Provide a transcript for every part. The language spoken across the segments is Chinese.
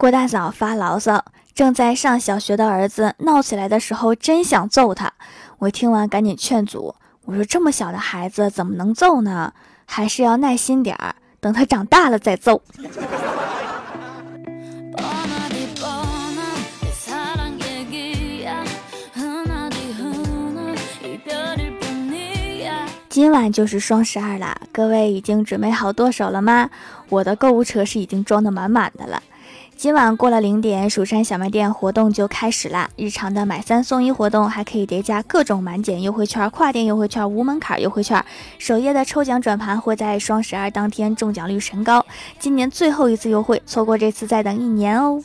郭大嫂发牢骚，正在上小学的儿子闹起来的时候，真想揍他。我听完赶紧劝阻，我说这么小的孩子怎么能揍呢？还是要耐心点儿，等他长大了再揍。今晚就是双十二啦，各位已经准备好剁手了吗？我的购物车是已经装的满满的了。今晚过了零点，蜀山小卖店活动就开始啦！日常的买三送一活动，还可以叠加各种满减优惠券、跨店优惠券、无门槛优惠券。首页的抽奖转盘会在双十二当天中奖率神高，今年最后一次优惠，错过这次再等一年哦。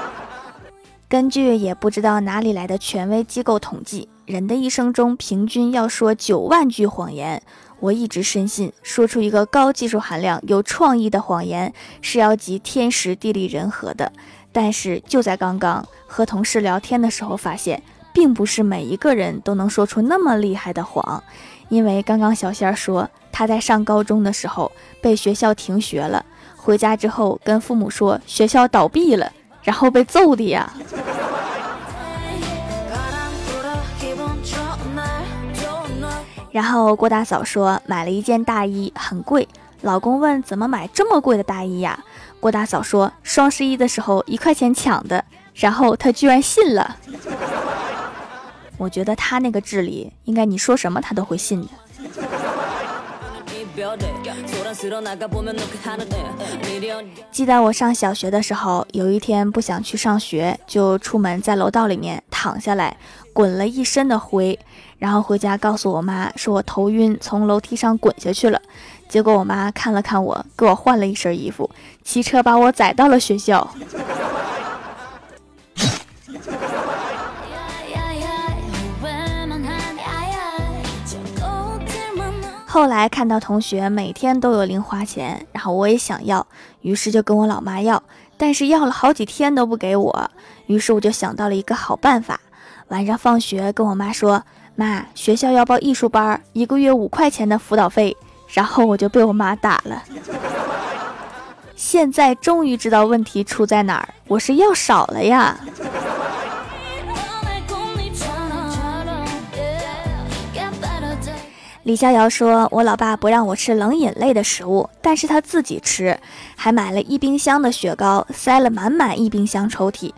根据也不知道哪里来的权威机构统计，人的一生中平均要说九万句谎言。我一直深信，说出一个高技术含量、有创意的谎言是要集天时地利人和的。但是就在刚刚和同事聊天的时候，发现并不是每一个人都能说出那么厉害的谎。因为刚刚小仙儿说，他在上高中的时候被学校停学了，回家之后跟父母说学校倒闭了，然后被揍的呀。然后郭大嫂说买了一件大衣很贵，老公问怎么买这么贵的大衣呀？郭大嫂说双十一的时候一块钱抢的，然后他居然信了。我觉得他那个智力，应该你说什么他都会信的。记得我上小学的时候，有一天不想去上学，就出门在楼道里面躺下来，滚了一身的灰。然后回家告诉我妈，说我头晕，从楼梯上滚下去了。结果我妈看了看我，给我换了一身衣服，骑车把我载到了学校。后来看到同学每天都有零花钱，然后我也想要，于是就跟我老妈要，但是要了好几天都不给我。于是我就想到了一个好办法，晚上放学跟我妈说。妈，学校要报艺术班，一个月五块钱的辅导费，然后我就被我妈打了。现在终于知道问题出在哪儿，我是要少了呀。李逍遥说：“我老爸不让我吃冷饮类的食物，但是他自己吃，还买了一冰箱的雪糕，塞了满满一冰箱抽屉。”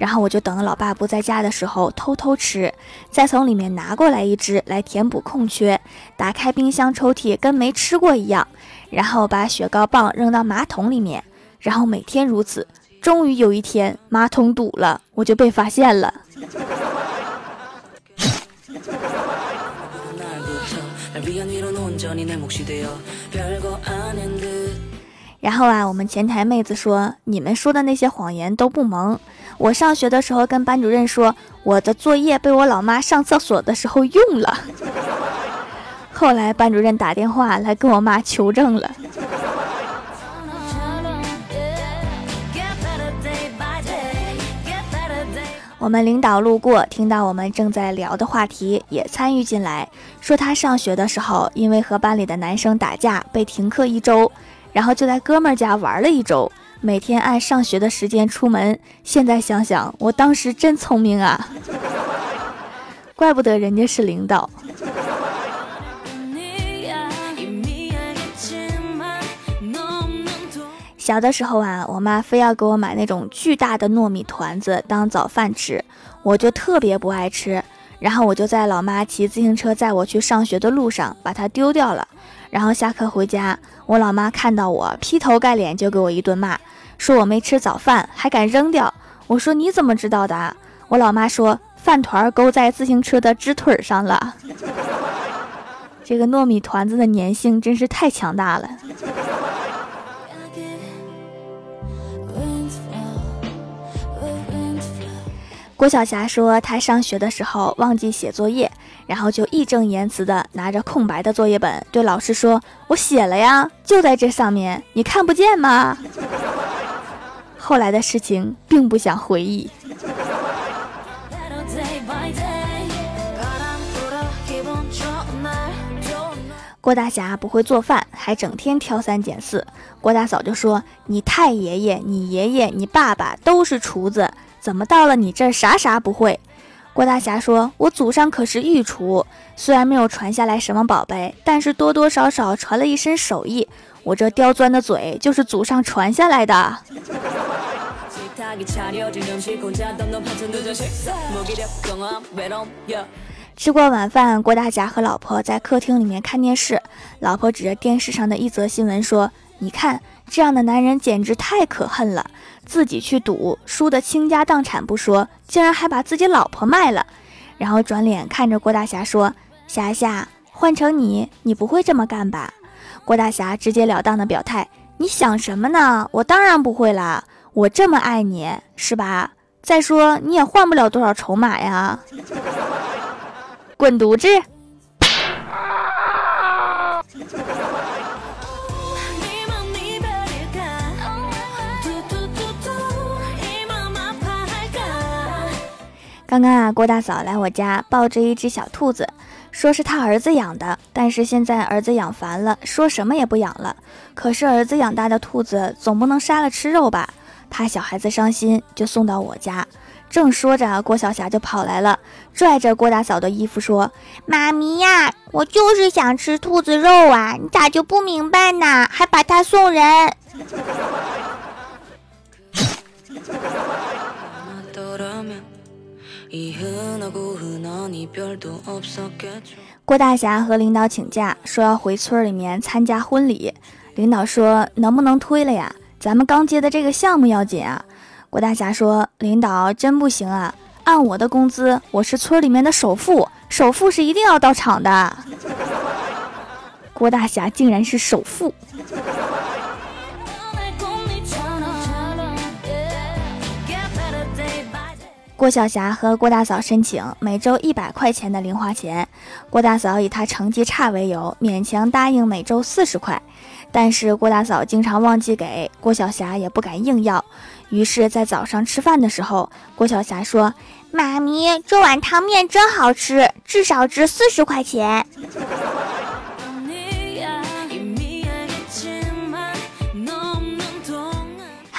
然后我就等老爸不在家的时候偷偷吃，再从里面拿过来一只来填补空缺。打开冰箱抽屉跟没吃过一样，然后把雪糕棒扔到马桶里面，然后每天如此。终于有一天马桶堵了，我就被发现了。然后啊，我们前台妹子说：“你们说的那些谎言都不萌。”我上学的时候跟班主任说，我的作业被我老妈上厕所的时候用了。后来班主任打电话来跟我妈求证了。我们领导路过，听到我们正在聊的话题，也参与进来，说他上学的时候因为和班里的男生打架被停课一周，然后就在哥们家玩了一周。每天按上学的时间出门，现在想想，我当时真聪明啊！怪不得人家是领导。小的时候啊，我妈非要给我买那种巨大的糯米团子当早饭吃，我就特别不爱吃。然后我就在老妈骑自行车载我去上学的路上把它丢掉了。然后下课回家，我老妈看到我，劈头盖脸就给我一顿骂，说我没吃早饭，还敢扔掉。我说你怎么知道的？我老妈说饭团勾在自行车的支腿上了。这个糯米团子的粘性真是太强大了。郭晓霞说，她上学的时候忘记写作业，然后就义正言辞的拿着空白的作业本对老师说：“我写了呀，就在这上面，你看不见吗？” 后来的事情并不想回忆。郭大侠不会做饭，还整天挑三拣四。郭大嫂就说：“你太爷爷、你爷爷、你爸爸都是厨子，怎么到了你这儿啥啥不会？”郭大侠说：“我祖上可是御厨，虽然没有传下来什么宝贝，但是多多少少传了一身手艺。我这刁钻的嘴就是祖上传下来的。”吃过晚饭，郭大侠和老婆在客厅里面看电视。老婆指着电视上的一则新闻说：“你看，这样的男人简直太可恨了！自己去赌，输得倾家荡产不说，竟然还把自己老婆卖了。”然后转脸看着郭大侠说：“侠侠，换成你，你不会这么干吧？”郭大侠直截了当的表态：“你想什么呢？我当然不会啦！我这么爱你，是吧？再说你也换不了多少筹码呀。”滚犊子！刚刚啊，郭大嫂来我家抱着一只小兔子，说是他儿子养的，但是现在儿子养烦了，说什么也不养了。可是儿子养大的兔子总不能杀了吃肉吧？怕小孩子伤心，就送到我家。正说着，郭晓霞就跑来了，拽着郭大嫂的衣服说：“妈咪呀，我就是想吃兔子肉啊，你咋就不明白呢？还把它送人。”郭大侠和领导请假，说要回村里面参加婚礼。领导说：“能不能推了呀？咱们刚接的这个项目要紧啊。”郭大侠说：“领导真不行啊！按我的工资，我是村里面的首富，首富是一定要到场的。”郭大侠竟然是首富。郭晓霞和郭大嫂申请每周一百块钱的零花钱，郭大嫂以她成绩差为由，勉强答应每周四十块。但是郭大嫂经常忘记给，郭晓霞也不敢硬要。于是，在早上吃饭的时候，郭晓霞说：“妈咪，这碗汤面真好吃，至少值四十块钱。”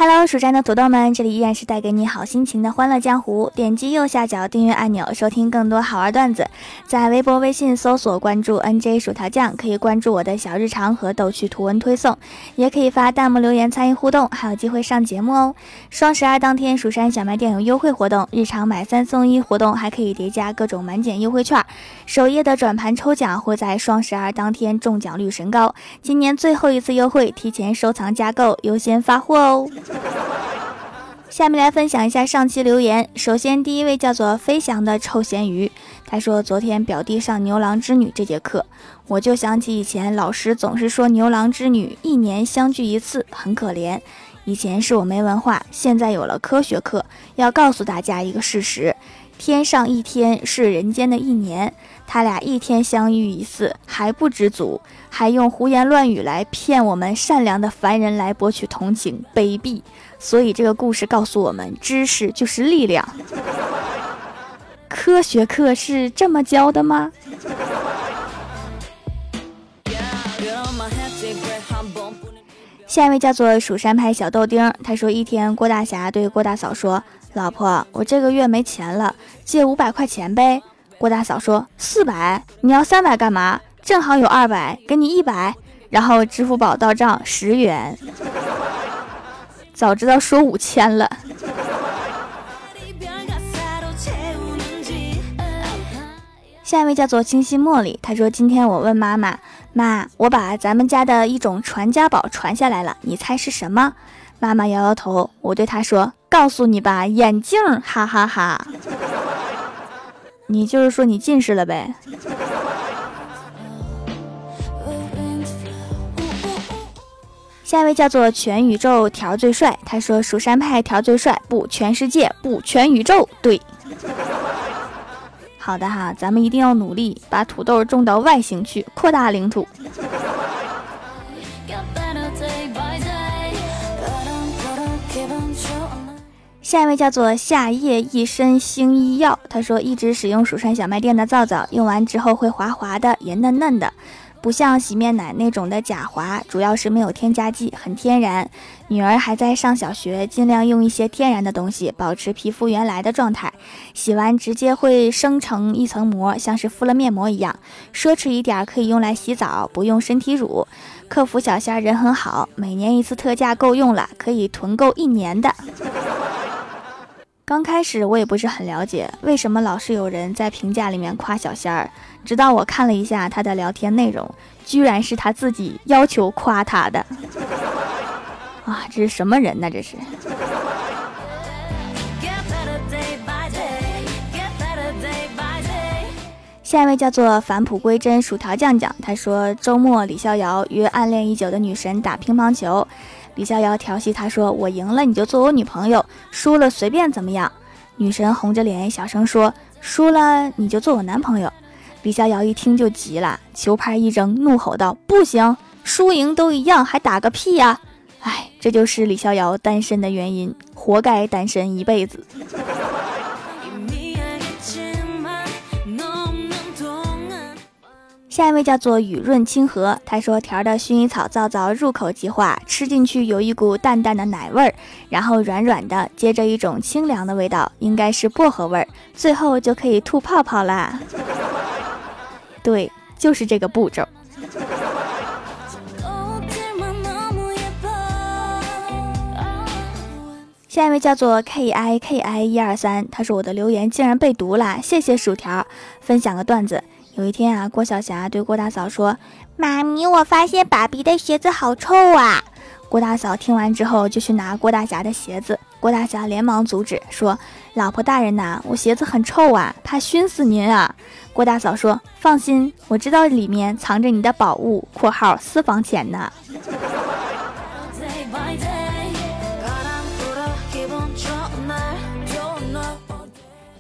Hello，蜀山的土豆们，这里依然是带给你好心情的欢乐江湖。点击右下角订阅按钮，收听更多好玩段子。在微博、微信搜索关注 NJ 薯条酱，可以关注我的小日常和逗趣图文推送，也可以发弹幕留言参与互动，还有机会上节目哦。双十二当天，蜀山小卖店有优惠活动，日常买三送一活动，还可以叠加各种满减优惠券。首页的转盘抽奖会在双十二当天中奖率神高，今年最后一次优惠，提前收藏加购优先发货哦。下面来分享一下上期留言。首先，第一位叫做飞翔的臭咸鱼，他说：“昨天表弟上牛郎织女这节课，我就想起以前老师总是说牛郎织女一年相聚一次，很可怜。以前是我没文化，现在有了科学课，要告诉大家一个事实：天上一天是人间的一年。他俩一天相遇一次还不知足，还用胡言乱语来骗我们善良的凡人来博取同情，卑鄙。”所以这个故事告诉我们，知识就是力量。科学课是这么教的吗？下一位叫做蜀山派小豆丁，他说一天，郭大侠对郭大嫂说：“老婆，我这个月没钱了，借五百块钱呗。”郭大嫂说：“四百，你要三百干嘛？正好有二百，给你一百。”然后支付宝到账十元。早知道说五千了。下一位叫做清新茉莉，她说：“今天我问妈妈，妈，我把咱们家的一种传家宝传下来了，你猜是什么？”妈妈摇摇头。我对她说：“告诉你吧，眼镜，哈哈哈。”你就是说你近视了呗？下一位叫做全宇宙调最帅，他说：“蜀山派调最帅，不，全世界不，全宇宙。”对，好的哈，咱们一定要努力把土豆种到外星去，扩大领土。下一位叫做夏夜一身星医药，他说一直使用蜀山小卖店的皂皂，用完之后会滑滑的，也嫩嫩的。不像洗面奶那种的假滑，主要是没有添加剂，很天然。女儿还在上小学，尽量用一些天然的东西，保持皮肤原来的状态。洗完直接会生成一层膜，像是敷了面膜一样。奢侈一点可以用来洗澡，不用身体乳。客服小仙人很好，每年一次特价够用了，可以囤够一年的。刚开始我也不是很了解，为什么老是有人在评价里面夸小仙儿。直到我看了一下他的聊天内容，居然是他自己要求夸他的。啊，这是什么人呢？这是。下一位叫做返璞归真薯条酱酱，他说周末李逍遥约暗恋已久的女神打乒乓球。李逍遥调戏他说：“我赢了你就做我女朋友，输了随便怎么样。”女神红着脸小声说：“输了你就做我男朋友。”李逍遥一听就急了，球拍一扔，怒吼道：“不行，输赢都一样，还打个屁呀！”哎，这就是李逍遥单身的原因，活该单身一辈子。下一位叫做雨润清河，他说条的薰衣草皂皂入口即化，吃进去有一股淡淡的奶味儿，然后软软的，接着一种清凉的味道，应该是薄荷味儿，最后就可以吐泡泡啦。对，就是这个步骤。下一位叫做 K I K I 一二三，他说我的留言竟然被读了，谢谢薯条，分享个段子。有一天啊，郭晓霞对郭大嫂说：“妈咪，我发现爸比的鞋子好臭啊！”郭大嫂听完之后就去拿郭大侠的鞋子，郭大侠连忙阻止说：“老婆大人呐，我鞋子很臭啊，怕熏死您啊！”郭大嫂说：“放心，我知道里面藏着你的宝物（括号私房钱呢）。”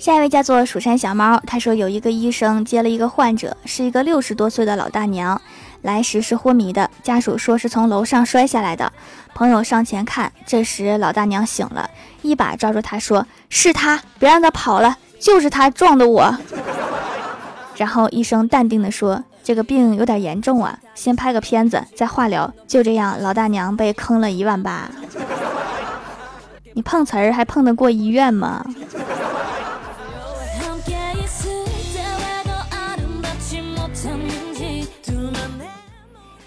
下一位叫做蜀山小猫，他说有一个医生接了一个患者，是一个六十多岁的老大娘，来时是昏迷的，家属说是从楼上摔下来的。朋友上前看，这时老大娘醒了，一把抓住他说：“是他，别让他跑了，就是他撞的我。”然后医生淡定的说：“这个病有点严重啊，先拍个片子，再化疗。”就这样，老大娘被坑了一万八。你碰瓷儿还碰得过医院吗？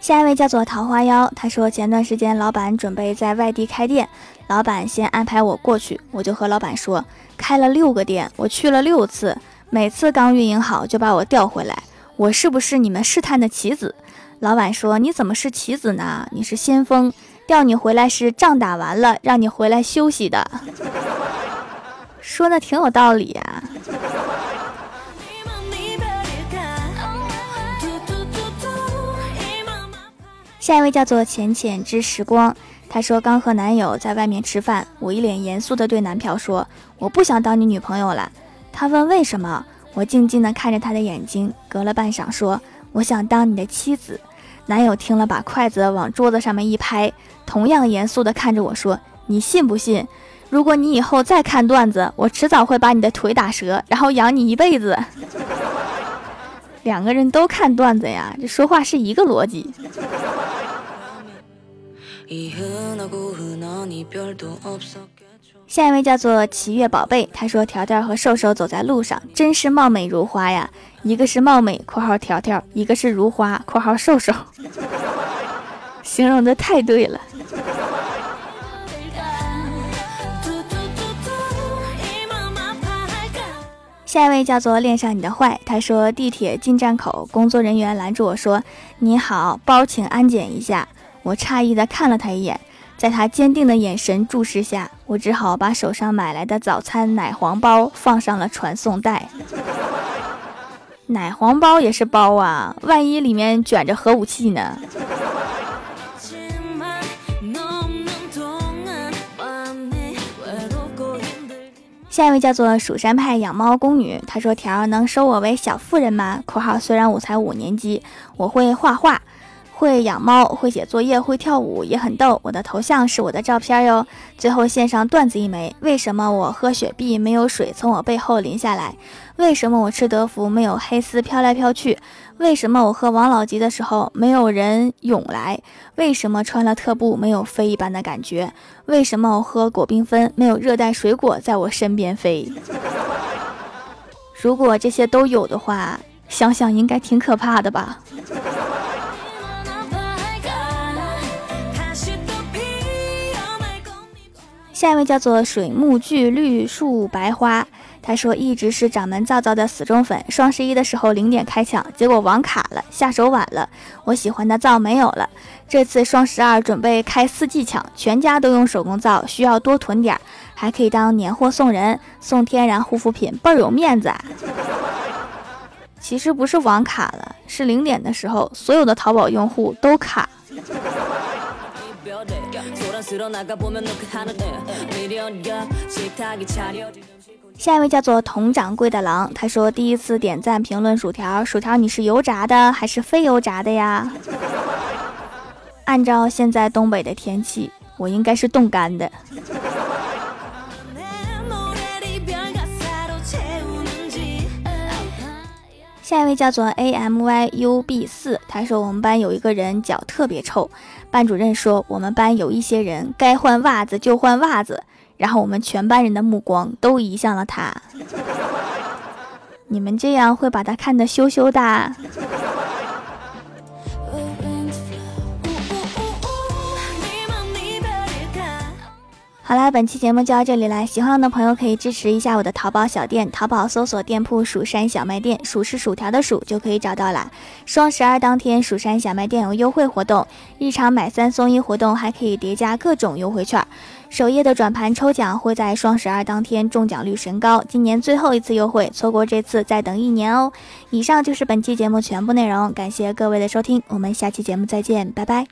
下一位叫做桃花妖，他说前段时间老板准备在外地开店，老板先安排我过去，我就和老板说开了六个店，我去了六次，每次刚运营好就把我调回来，我是不是你们试探的棋子？老板说你怎么是棋子呢？你是先锋，调你回来是仗打完了让你回来休息的，说的挺有道理啊。下一位叫做浅浅之时光，他说刚和男友在外面吃饭，我一脸严肃的对男票说：“我不想当你女朋友了。”他问为什么，我静静的看着他的眼睛，隔了半晌说：“我想当你的妻子。”男友听了，把筷子往桌子上面一拍，同样严肃的看着我说：“你信不信？如果你以后再看段子，我迟早会把你的腿打折，然后养你一辈子。”两个人都看段子呀，这说话是一个逻辑。下一位叫做奇月宝贝，他说条条和瘦瘦走在路上，真是貌美如花呀。一个是貌美（括号条条），一个是如花（括号瘦瘦），形容的太对了。下一位叫做恋上你的坏，他说地铁进站口，工作人员拦住我说：“你好，包请安检一下。”我诧异的看了他一眼，在他坚定的眼神注视下，我只好把手上买来的早餐奶黄包放上了传送带。奶黄包也是包啊，万一里面卷着核武器呢？下一位叫做蜀山派养猫宫女，她说：“条能收我为小妇人吗？”（括号虽然我才五年级，我会画画。）会养猫，会写作业，会跳舞，也很逗。我的头像是我的照片哟。最后献上段子一枚：为什么我喝雪碧没有水从我背后淋下来？为什么我吃德芙没有黑丝飘来飘去？为什么我喝王老吉的时候没有人涌来？为什么穿了特步没有飞一般的感觉？为什么我喝果缤纷没有热带水果在我身边飞？如果这些都有的话，想想应该挺可怕的吧。下一位叫做水木聚绿树白花，他说一直是掌门皂皂的死忠粉，双十一的时候零点开抢，结果网卡了，下手晚了，我喜欢的皂没有了。这次双十二准备开四季抢，全家都用手工皂，需要多囤点，还可以当年货送人，送天然护肤品，倍儿有面子。其实不是网卡了，是零点的时候，所有的淘宝用户都卡。下一位叫做佟掌柜的狼，他说第一次点赞评论薯条，薯条你是油炸的还是非油炸的呀？按照现在东北的天气，我应该是冻干的。下一位叫做 A M Y U B 四，他说我们班有一个人脚特别臭，班主任说我们班有一些人该换袜子就换袜子，然后我们全班人的目光都移向了他。你们这样会把他看得羞羞的。好啦，本期节目就到这里啦！喜欢我的朋友可以支持一下我的淘宝小店，淘宝搜索店铺“蜀山小卖店”，数是薯条的数就可以找到啦。双十二当天，蜀山小卖店有优惠活动，日常买三送一活动还可以叠加各种优惠券。首页的转盘抽奖会在双十二当天中奖率神高，今年最后一次优惠，错过这次再等一年哦。以上就是本期节目全部内容，感谢各位的收听，我们下期节目再见，拜拜。